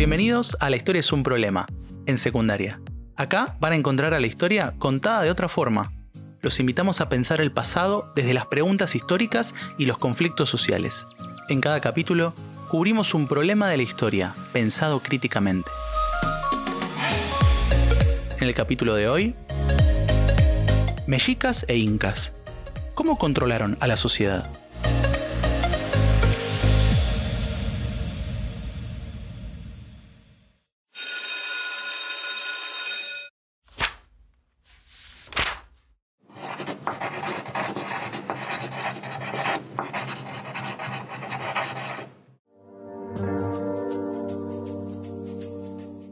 Bienvenidos a La historia es un problema, en secundaria. Acá van a encontrar a la historia contada de otra forma. Los invitamos a pensar el pasado desde las preguntas históricas y los conflictos sociales. En cada capítulo cubrimos un problema de la historia, pensado críticamente. En el capítulo de hoy, Mexicas e Incas. ¿Cómo controlaron a la sociedad?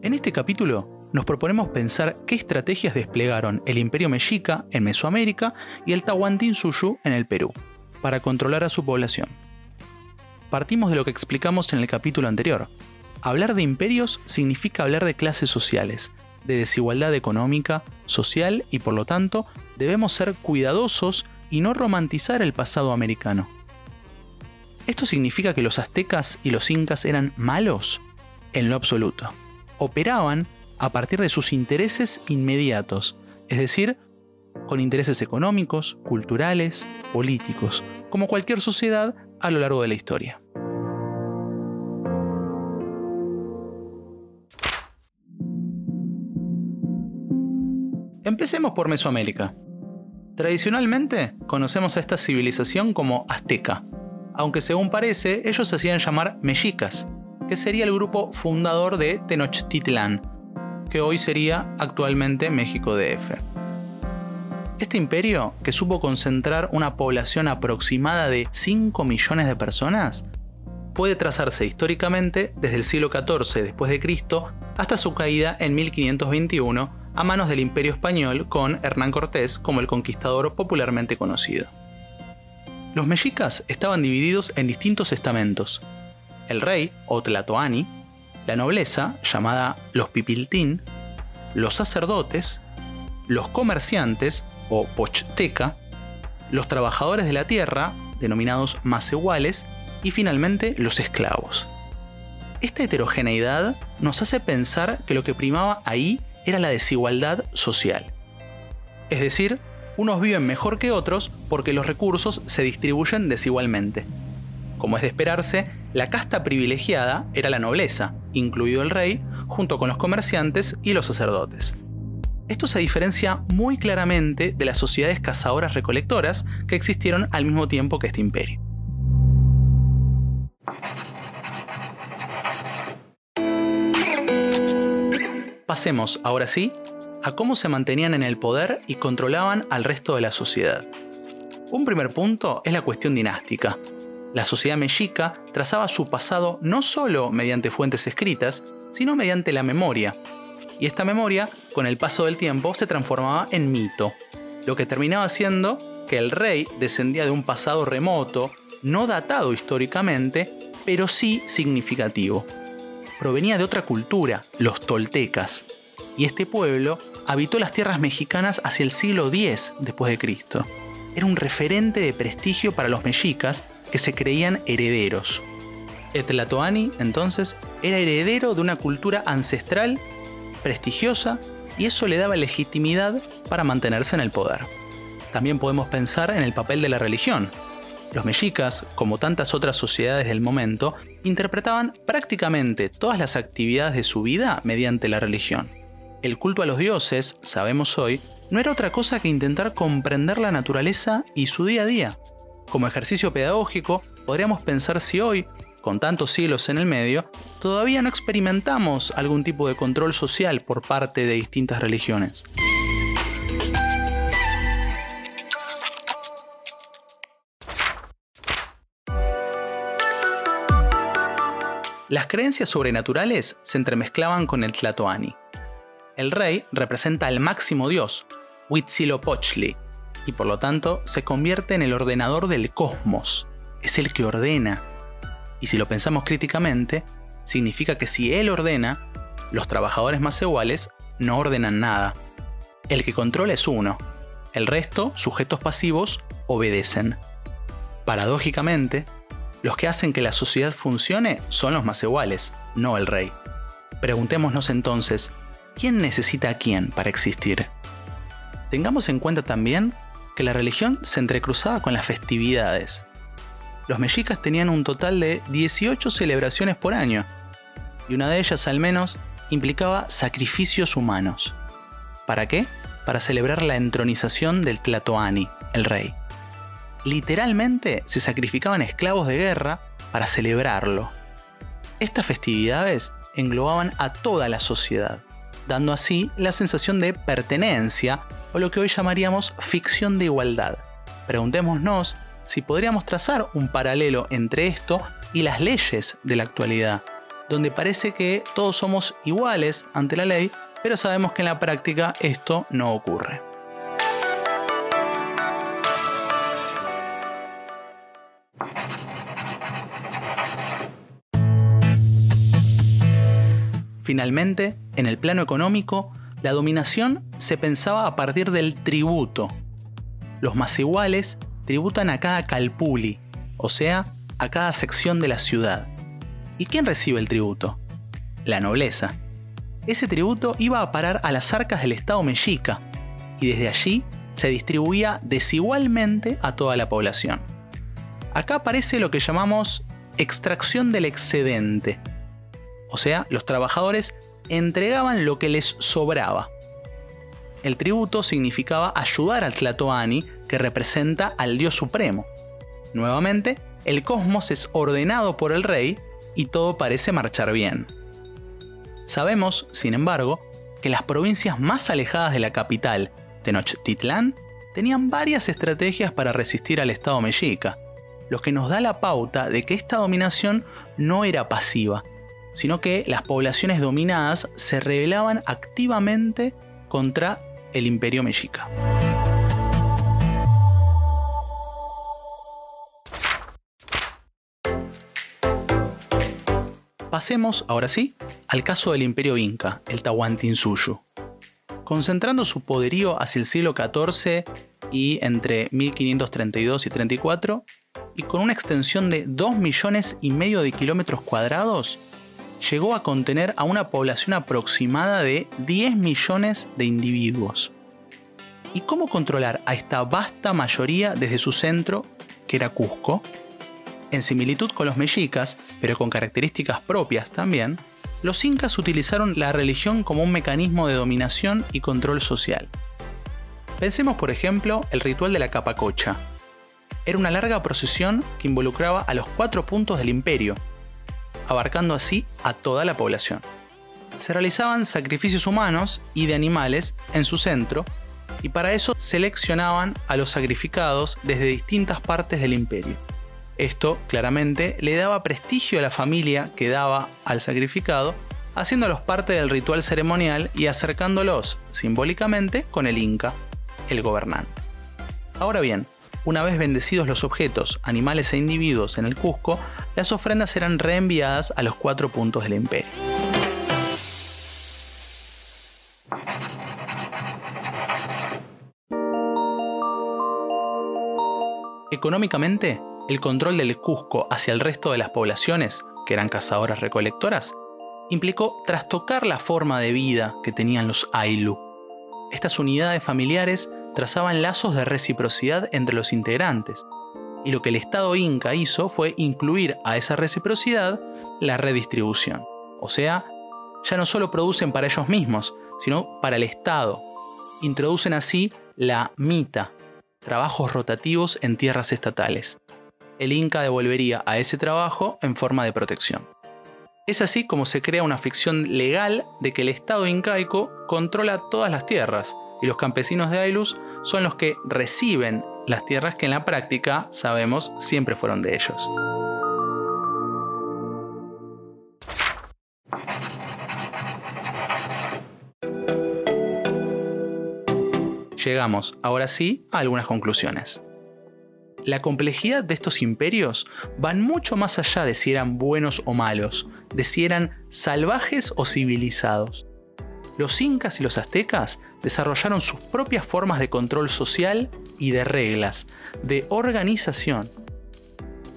En este capítulo nos proponemos pensar qué estrategias desplegaron el Imperio Mexica en Mesoamérica y el Tahuantinsuyu en el Perú para controlar a su población. Partimos de lo que explicamos en el capítulo anterior. Hablar de imperios significa hablar de clases sociales, de desigualdad económica, social y por lo tanto debemos ser cuidadosos y no romantizar el pasado americano. ¿Esto significa que los aztecas y los incas eran malos? En lo absoluto. Operaban a partir de sus intereses inmediatos, es decir, con intereses económicos, culturales, políticos, como cualquier sociedad a lo largo de la historia. Empecemos por Mesoamérica. Tradicionalmente conocemos a esta civilización como azteca, aunque según parece ellos se hacían llamar mexicas, que sería el grupo fundador de Tenochtitlán, que hoy sería actualmente México DF. Este imperio, que supo concentrar una población aproximada de 5 millones de personas, puede trazarse históricamente desde el siglo XIV después de Cristo hasta su caída en 1521 a manos del Imperio español con Hernán Cortés como el conquistador popularmente conocido. Los mexicas estaban divididos en distintos estamentos. El rey, o Tlatoani, la nobleza, llamada los pipiltín, los sacerdotes, los comerciantes, o pochteca, los trabajadores de la tierra, denominados iguales, y finalmente los esclavos. Esta heterogeneidad nos hace pensar que lo que primaba ahí era la desigualdad social. Es decir, unos viven mejor que otros porque los recursos se distribuyen desigualmente. Como es de esperarse, la casta privilegiada era la nobleza, incluido el rey, junto con los comerciantes y los sacerdotes. Esto se diferencia muy claramente de las sociedades cazadoras recolectoras que existieron al mismo tiempo que este imperio. Pasemos, ahora sí, a cómo se mantenían en el poder y controlaban al resto de la sociedad. Un primer punto es la cuestión dinástica, la sociedad mexica trazaba su pasado no solo mediante fuentes escritas, sino mediante la memoria. Y esta memoria, con el paso del tiempo, se transformaba en mito, lo que terminaba siendo que el rey descendía de un pasado remoto, no datado históricamente, pero sí significativo. Provenía de otra cultura, los toltecas, y este pueblo habitó las tierras mexicanas hacia el siglo X después de Cristo. Era un referente de prestigio para los mexicas que se creían herederos. Etlatoani, entonces, era heredero de una cultura ancestral, prestigiosa, y eso le daba legitimidad para mantenerse en el poder. También podemos pensar en el papel de la religión. Los mexicas, como tantas otras sociedades del momento, interpretaban prácticamente todas las actividades de su vida mediante la religión. El culto a los dioses, sabemos hoy, no era otra cosa que intentar comprender la naturaleza y su día a día, como ejercicio pedagógico, podríamos pensar si hoy, con tantos siglos en el medio, todavía no experimentamos algún tipo de control social por parte de distintas religiones. Las creencias sobrenaturales se entremezclaban con el Tlatoani. El rey representa al máximo dios, Huitzilopochtli, y por lo tanto se convierte en el ordenador del cosmos. Es el que ordena. Y si lo pensamos críticamente, significa que si él ordena, los trabajadores más iguales no ordenan nada. El que controla es uno. El resto, sujetos pasivos, obedecen. Paradójicamente, los que hacen que la sociedad funcione son los más iguales, no el rey. Preguntémonos entonces, ¿quién necesita a quién para existir? Tengamos en cuenta también que la religión se entrecruzaba con las festividades. Los mexicas tenían un total de 18 celebraciones por año, y una de ellas al menos implicaba sacrificios humanos. ¿Para qué? Para celebrar la entronización del Tlatoani, el rey. Literalmente se sacrificaban esclavos de guerra para celebrarlo. Estas festividades englobaban a toda la sociedad, dando así la sensación de pertenencia o lo que hoy llamaríamos ficción de igualdad. Preguntémonos si podríamos trazar un paralelo entre esto y las leyes de la actualidad, donde parece que todos somos iguales ante la ley, pero sabemos que en la práctica esto no ocurre. Finalmente, en el plano económico, la dominación se pensaba a partir del tributo. Los más iguales tributan a cada calpuli, o sea, a cada sección de la ciudad. ¿Y quién recibe el tributo? La nobleza. Ese tributo iba a parar a las arcas del Estado mexica, y desde allí se distribuía desigualmente a toda la población. Acá aparece lo que llamamos extracción del excedente, o sea, los trabajadores entregaban lo que les sobraba. El tributo significaba ayudar al Tlatoani, que representa al dios supremo. Nuevamente, el cosmos es ordenado por el rey y todo parece marchar bien. Sabemos, sin embargo, que las provincias más alejadas de la capital, Tenochtitlán, tenían varias estrategias para resistir al Estado mexica, lo que nos da la pauta de que esta dominación no era pasiva, sino que las poblaciones dominadas se rebelaban activamente contra el imperio mexica. Pasemos, ahora sí, al caso del imperio inca, el Tahuantinsuyo. Concentrando su poderío hacia el siglo XIV y entre 1532 y 34, y con una extensión de 2 millones y medio de kilómetros cuadrados, llegó a contener a una población aproximada de 10 millones de individuos. ¿Y cómo controlar a esta vasta mayoría desde su centro, que era Cusco? En similitud con los mexicas, pero con características propias también, los incas utilizaron la religión como un mecanismo de dominación y control social. Pensemos por ejemplo el ritual de la capacocha. Era una larga procesión que involucraba a los cuatro puntos del imperio, abarcando así a toda la población. Se realizaban sacrificios humanos y de animales en su centro, y para eso seleccionaban a los sacrificados desde distintas partes del imperio. Esto claramente le daba prestigio a la familia que daba al sacrificado, haciéndolos parte del ritual ceremonial y acercándolos simbólicamente con el Inca, el gobernante. Ahora bien, una vez bendecidos los objetos, animales e individuos en el Cusco, las ofrendas eran reenviadas a los cuatro puntos del imperio. Económicamente, el control del Cusco hacia el resto de las poblaciones, que eran cazadoras recolectoras, implicó trastocar la forma de vida que tenían los Ailu. Estas unidades familiares trazaban lazos de reciprocidad entre los integrantes, y lo que el Estado inca hizo fue incluir a esa reciprocidad la redistribución. O sea, ya no solo producen para ellos mismos, sino para el Estado. Introducen así la mita, trabajos rotativos en tierras estatales. El Inca devolvería a ese trabajo en forma de protección. Es así como se crea una ficción legal de que el Estado incaico controla todas las tierras, y los campesinos de Ailus son los que reciben las tierras que en la práctica, sabemos, siempre fueron de ellos. Llegamos, ahora sí, a algunas conclusiones. La complejidad de estos imperios van mucho más allá de si eran buenos o malos, de si eran salvajes o civilizados los incas y los aztecas desarrollaron sus propias formas de control social y de reglas, de organización.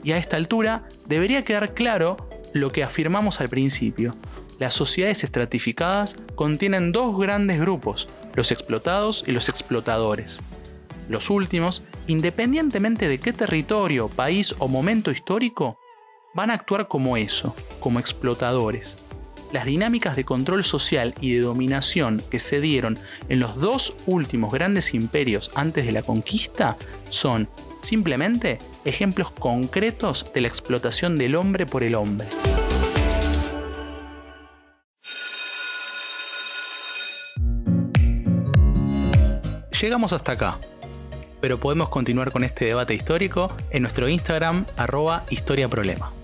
Y a esta altura debería quedar claro lo que afirmamos al principio. Las sociedades estratificadas contienen dos grandes grupos, los explotados y los explotadores. Los últimos, independientemente de qué territorio, país o momento histórico, van a actuar como eso, como explotadores. Las dinámicas de control social y de dominación que se dieron en los dos últimos grandes imperios antes de la conquista son simplemente ejemplos concretos de la explotación del hombre por el hombre. Llegamos hasta acá, pero podemos continuar con este debate histórico en nuestro Instagram arroba historiaproblema.